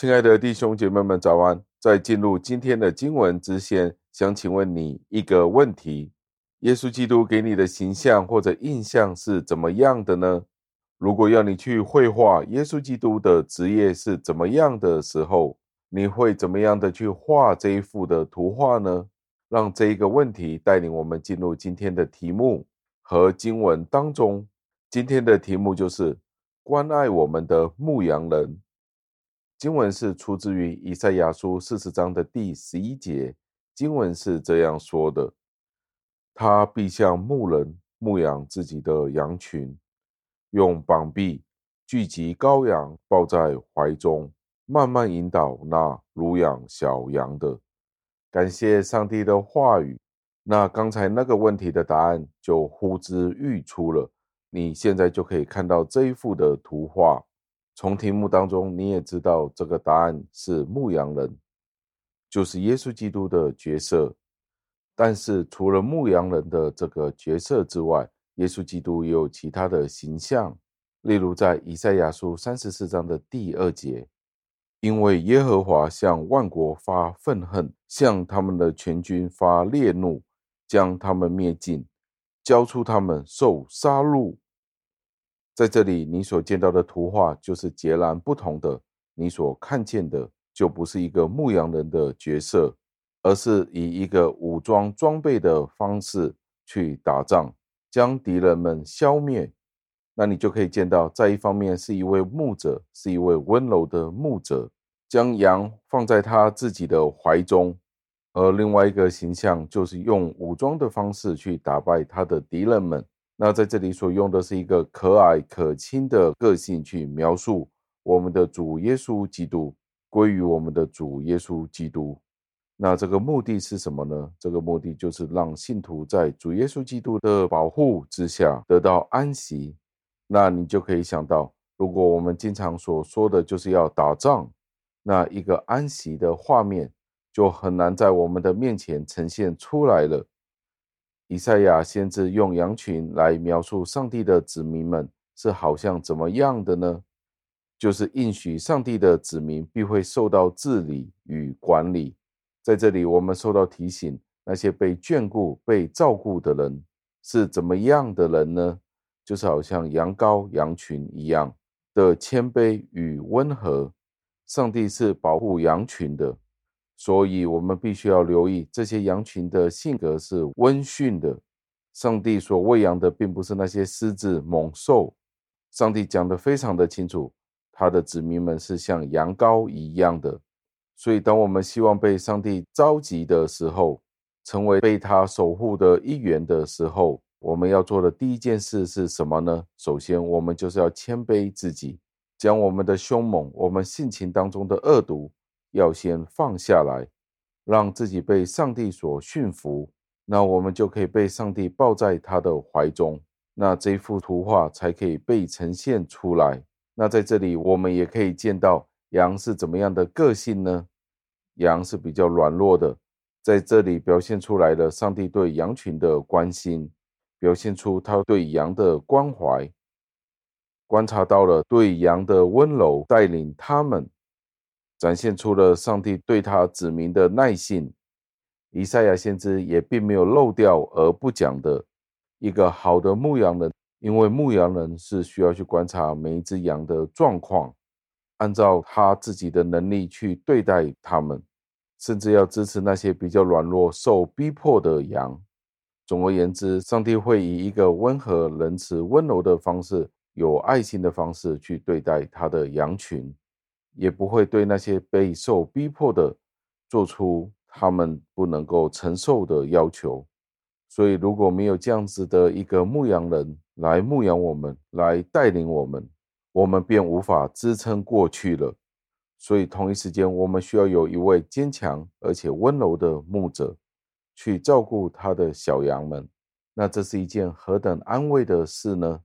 亲爱的弟兄姐妹们，早安！在进入今天的经文之前，想请问你一个问题：耶稣基督给你的形象或者印象是怎么样的呢？如果要你去绘画耶稣基督的职业是怎么样的时候，你会怎么样的去画这一幅的图画呢？让这一个问题带领我们进入今天的题目和经文当中。今天的题目就是关爱我们的牧羊人。经文是出自于以赛亚书四十章的第十一节。经文是这样说的：“他必像牧人牧养自己的羊群，用膀臂聚集羔羊，抱在怀中，慢慢引导那乳养小羊的。”感谢上帝的话语。那刚才那个问题的答案就呼之欲出了。你现在就可以看到这一幅的图画。从题目当中，你也知道这个答案是牧羊人，就是耶稣基督的角色。但是除了牧羊人的这个角色之外，耶稣基督也有其他的形象。例如在以赛亚书三十四章的第二节，因为耶和华向万国发愤恨，向他们的全军发烈怒，将他们灭尽，交出他们受杀戮。在这里，你所见到的图画就是截然不同的。你所看见的就不是一个牧羊人的角色，而是以一个武装装备的方式去打仗，将敌人们消灭。那你就可以见到，在一方面是一位牧者，是一位温柔的牧者，将羊放在他自己的怀中；而另外一个形象就是用武装的方式去打败他的敌人们。那在这里所用的是一个可爱可亲的个性去描述我们的主耶稣基督，归于我们的主耶稣基督。那这个目的是什么呢？这个目的就是让信徒在主耶稣基督的保护之下得到安息。那你就可以想到，如果我们经常所说的就是要打仗，那一个安息的画面就很难在我们的面前呈现出来了。以赛亚先知用羊群来描述上帝的子民们是好像怎么样的呢？就是应许上帝的子民必会受到治理与管理。在这里，我们受到提醒，那些被眷顾、被照顾的人是怎么样的人呢？就是好像羊羔、羊群一样的谦卑与温和。上帝是保护羊群的。所以，我们必须要留意这些羊群的性格是温驯的。上帝所喂养的并不是那些狮子猛兽。上帝讲得非常的清楚，他的子民们是像羊羔一样的。所以，当我们希望被上帝召集的时候，成为被他守护的一员的时候，我们要做的第一件事是什么呢？首先，我们就是要谦卑自己，将我们的凶猛、我们性情当中的恶毒。要先放下来，让自己被上帝所驯服，那我们就可以被上帝抱在他的怀中，那这幅图画才可以被呈现出来。那在这里，我们也可以见到羊是怎么样的个性呢？羊是比较软弱的，在这里表现出来了上帝对羊群的关心，表现出他对羊的关怀，观察到了对羊的温柔，带领他们。展现出了上帝对他子民的耐性。以赛亚先知也并没有漏掉而不讲的一个好的牧羊人，因为牧羊人是需要去观察每一只羊的状况，按照他自己的能力去对待他们，甚至要支持那些比较软弱、受逼迫的羊。总而言之，上帝会以一个温和、仁慈、温柔的方式，有爱心的方式去对待他的羊群。也不会对那些被受逼迫的做出他们不能够承受的要求，所以如果没有这样子的一个牧羊人来牧养我们，来带领我们，我们便无法支撑过去了。所以同一时间，我们需要有一位坚强而且温柔的牧者去照顾他的小羊们。那这是一件何等安慰的事呢？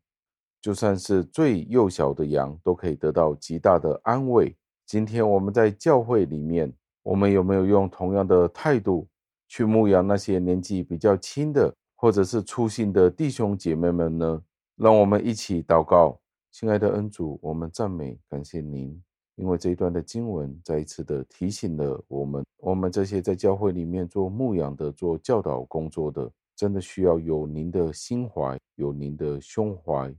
就算是最幼小的羊，都可以得到极大的安慰。今天我们在教会里面，我们有没有用同样的态度去牧养那些年纪比较轻的，或者是粗心的弟兄姐妹们呢？让我们一起祷告，亲爱的恩主，我们赞美感谢您，因为这一段的经文再一次的提醒了我们，我们这些在教会里面做牧养的、做教导工作的，真的需要有您的心怀，有您的胸怀，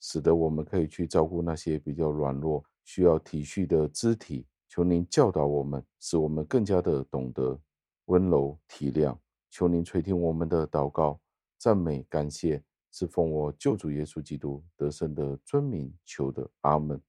使得我们可以去照顾那些比较软弱、需要体恤的肢体。求您教导我们，使我们更加的懂得温柔体谅。求您垂听我们的祷告、赞美、感谢，是奉我救主耶稣基督得胜的尊名求的，阿门。